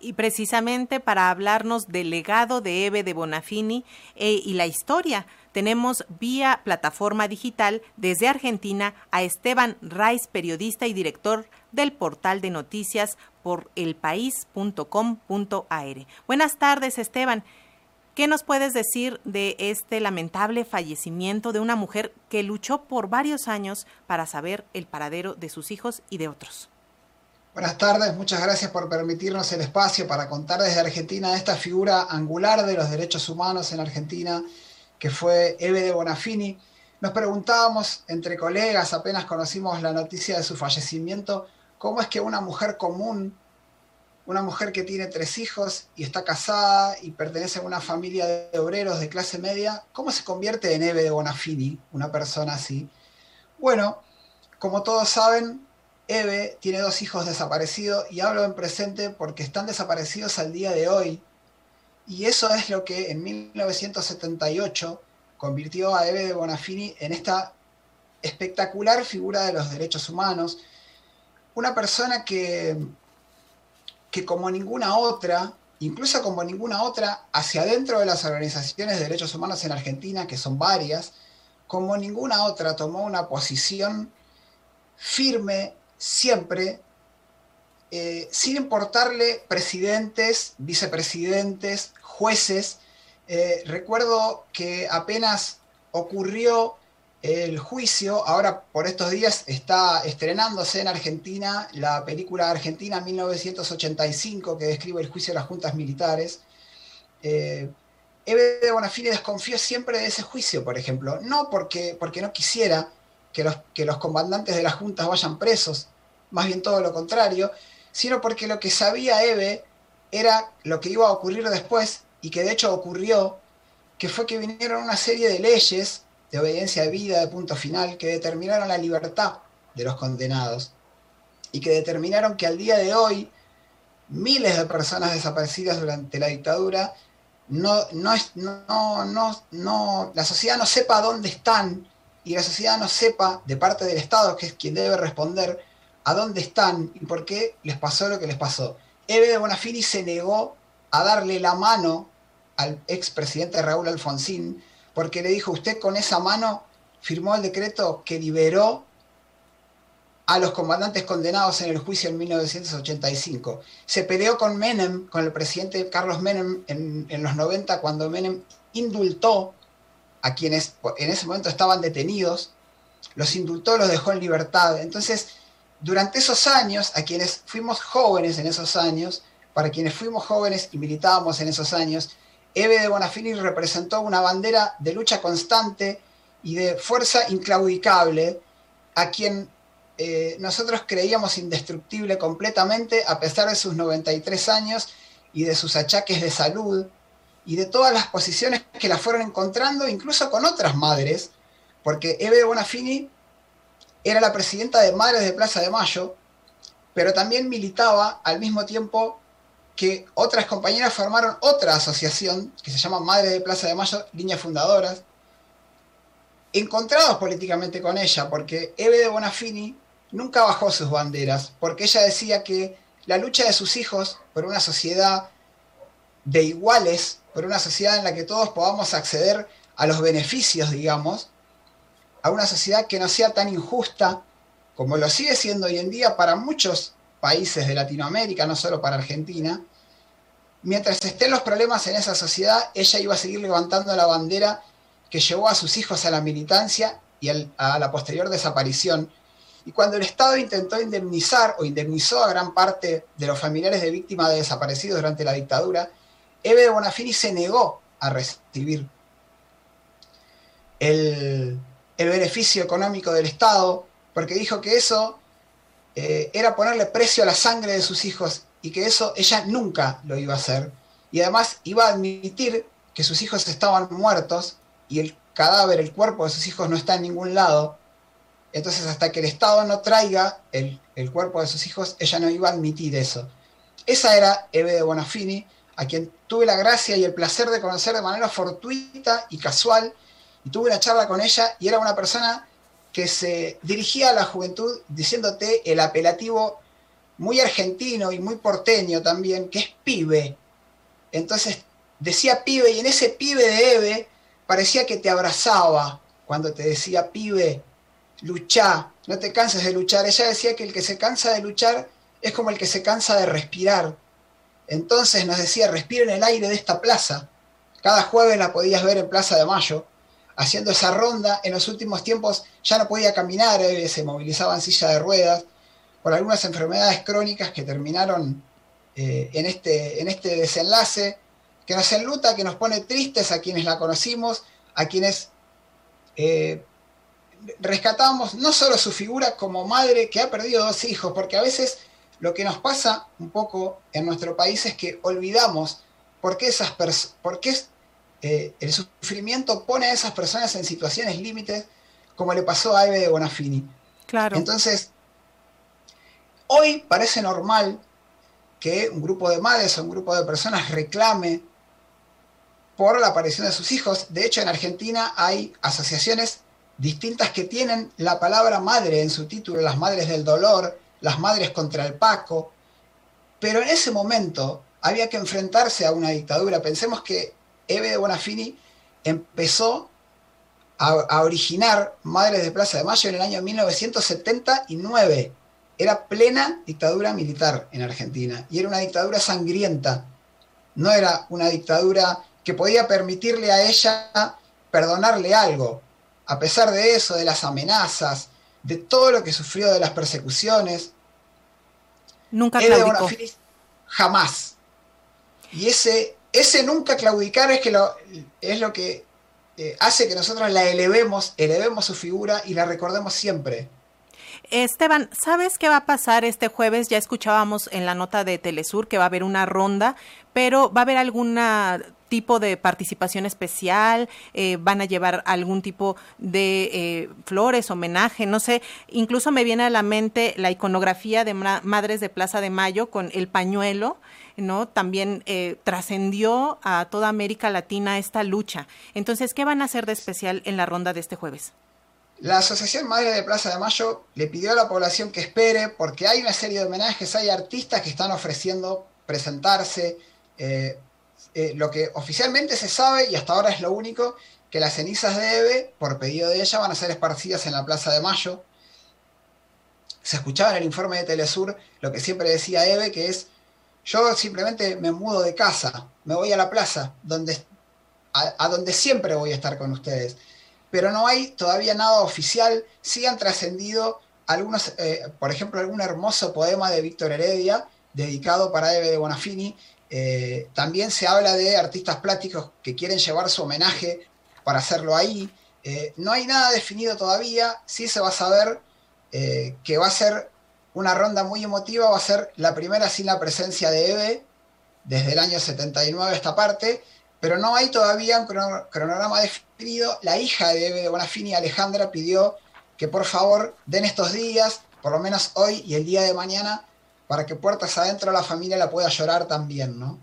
Y precisamente para hablarnos del legado de Eve de Bonafini eh, y la historia, tenemos vía plataforma digital desde Argentina a Esteban Raiz, periodista y director del portal de noticias por elpaís.com.ar. Buenas tardes, Esteban. ¿Qué nos puedes decir de este lamentable fallecimiento de una mujer que luchó por varios años para saber el paradero de sus hijos y de otros? Buenas tardes, muchas gracias por permitirnos el espacio para contar desde Argentina esta figura angular de los derechos humanos en Argentina, que fue Eve de Bonafini. Nos preguntábamos entre colegas, apenas conocimos la noticia de su fallecimiento, cómo es que una mujer común una mujer que tiene tres hijos y está casada y pertenece a una familia de obreros de clase media, ¿cómo se convierte en Eve de Bonafini, una persona así? Bueno, como todos saben, Eve tiene dos hijos desaparecidos y hablo en presente porque están desaparecidos al día de hoy. Y eso es lo que en 1978 convirtió a Eve de Bonafini en esta espectacular figura de los derechos humanos. Una persona que que como ninguna otra, incluso como ninguna otra, hacia adentro de las organizaciones de derechos humanos en Argentina, que son varias, como ninguna otra tomó una posición firme siempre, eh, sin importarle presidentes, vicepresidentes, jueces. Eh, recuerdo que apenas ocurrió el juicio, ahora por estos días está estrenándose en Argentina la película Argentina 1985 que describe el juicio de las juntas militares. Eh, de Bonafini desconfió siempre de ese juicio, por ejemplo, no porque, porque no quisiera que los, que los comandantes de las juntas vayan presos, más bien todo lo contrario, sino porque lo que sabía Eve era lo que iba a ocurrir después y que de hecho ocurrió, que fue que vinieron una serie de leyes de obediencia de vida de punto final que determinaron la libertad de los condenados y que determinaron que al día de hoy miles de personas desaparecidas durante la dictadura no, no, no, no, no, la sociedad no sepa dónde están y la sociedad no sepa de parte del Estado, que es quien debe responder, a dónde están y por qué les pasó lo que les pasó. Eve de Bonafini se negó a darle la mano al expresidente Raúl Alfonsín porque le dijo, usted con esa mano firmó el decreto que liberó a los comandantes condenados en el juicio en 1985. Se peleó con Menem, con el presidente Carlos Menem en, en los 90, cuando Menem indultó a quienes en ese momento estaban detenidos, los indultó, los dejó en libertad. Entonces, durante esos años, a quienes fuimos jóvenes en esos años, para quienes fuimos jóvenes y militábamos en esos años, Eve de Bonafini representó una bandera de lucha constante y de fuerza inclaudicable a quien eh, nosotros creíamos indestructible completamente a pesar de sus 93 años y de sus achaques de salud y de todas las posiciones que la fueron encontrando, incluso con otras madres, porque Eve Bonafini era la presidenta de Madres de Plaza de Mayo, pero también militaba al mismo tiempo que otras compañeras formaron otra asociación que se llama Madre de Plaza de Mayo, líneas fundadoras, encontrados políticamente con ella, porque Eve de Bonafini nunca bajó sus banderas, porque ella decía que la lucha de sus hijos por una sociedad de iguales, por una sociedad en la que todos podamos acceder a los beneficios, digamos, a una sociedad que no sea tan injusta como lo sigue siendo hoy en día para muchos países de Latinoamérica, no solo para Argentina, mientras estén los problemas en esa sociedad, ella iba a seguir levantando la bandera que llevó a sus hijos a la militancia y a la posterior desaparición. Y cuando el Estado intentó indemnizar o indemnizó a gran parte de los familiares de víctimas de desaparecidos durante la dictadura, Eve de Bonafini se negó a recibir el, beneficio económico del Estado, porque dijo que eso eh, era ponerle precio a la sangre de sus hijos y que eso ella nunca lo iba a hacer. Y además iba a admitir que sus hijos estaban muertos y el cadáver, el cuerpo de sus hijos no está en ningún lado. Entonces hasta que el Estado no traiga el, el cuerpo de sus hijos, ella no iba a admitir eso. Esa era Eve de Bonafini, a quien tuve la gracia y el placer de conocer de manera fortuita y casual. Y tuve una charla con ella y era una persona que se dirigía a la juventud diciéndote el apelativo muy argentino y muy porteño también, que es pibe. Entonces decía pibe y en ese pibe de Eve parecía que te abrazaba cuando te decía pibe, luchá, no te canses de luchar. Ella decía que el que se cansa de luchar es como el que se cansa de respirar. Entonces nos decía, respira en el aire de esta plaza. Cada jueves la podías ver en Plaza de Mayo, haciendo esa ronda. En los últimos tiempos ya no podía caminar, eh, se movilizaba en silla de ruedas por algunas enfermedades crónicas que terminaron eh, en, este, en este desenlace, que nos enluta, que nos pone tristes a quienes la conocimos, a quienes eh, rescatamos no solo su figura como madre que ha perdido dos hijos, porque a veces lo que nos pasa un poco en nuestro país es que olvidamos por qué, esas por qué eh, el sufrimiento pone a esas personas en situaciones límites, como le pasó a Eve de Bonafini. Claro. Entonces, hoy parece normal que un grupo de madres o un grupo de personas reclame por la aparición de sus hijos. De hecho, en Argentina hay asociaciones distintas que tienen la palabra madre en su título, las madres del dolor, las madres contra el Paco, pero en ese momento había que enfrentarse a una dictadura. Pensemos que Eve de Bonafini empezó a, originar Madres de Plaza de Mayo en el año 1979. Era plena dictadura militar en Argentina y era una dictadura sangrienta. No era una dictadura que podía permitirle a ella perdonarle algo. A pesar de eso, de las amenazas, de todo lo que sufrió de las persecuciones. Nunca claudicó. jamás. Y ese, ese nunca claudicar es, que lo, es lo que eh, hace que nosotros la elevemos, elevemos su figura y la recordemos siempre. Esteban, ¿sabes qué va a pasar este jueves? Ya escuchábamos en la nota de Telesur que va a haber una ronda, pero ¿va a haber alguna tipo de participación especial, eh, van a llevar algún tipo de eh, flores, homenaje, no sé, incluso me viene a la mente la iconografía de Madres de Plaza de Mayo con el pañuelo, ¿no? También eh, trascendió a toda América Latina esta lucha. Entonces, ¿qué van a hacer de especial en la ronda de este jueves? La Asociación Madre de Plaza de Mayo le pidió a la población que espere porque hay una serie de homenajes, hay artistas que están ofreciendo presentarse, eh, lo que oficialmente se sabe, y hasta ahora es lo único, que las cenizas de Eve, por pedido de ella, van a ser esparcidas en la Plaza de Mayo. Se escuchaba en el informe de Telesur lo que siempre decía Eve, que es, yo simplemente me mudo de casa, me voy a la plaza, donde, a, donde siempre voy a estar con ustedes. Pero no hay todavía nada oficial, sí han trascendido algunos, eh, por ejemplo, algún hermoso poema de Víctor Heredia, dedicado para Eve de Bonafini, eh, también se habla de artistas plásticos que quieren llevar su homenaje para hacerlo ahí. Eh, no hay nada definido todavía, sí se va a saber eh, que va a ser una ronda muy emotiva, va a ser la primera sin la presencia de Eve, desde el año 79 esta parte, pero no hay todavía un cronograma definido. La hija de Eve de Bonafini, Alejandra, pidió que por favor den estos días, por lo menos hoy y el día de mañana, para que puertas adentro la familia la pueda llorar también, ¿no?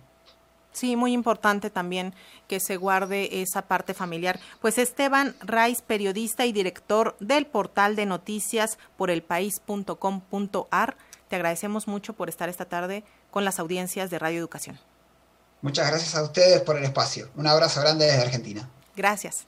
Sí, muy importante también que se guarde esa parte familiar. Pues Esteban Raiz, periodista y director del portal de noticias por elpaís.com.ar, te agradecemos mucho por estar esta tarde con las audiencias de Radio Educación. Muchas gracias a ustedes por el espacio. Un abrazo grande desde Argentina. Gracias.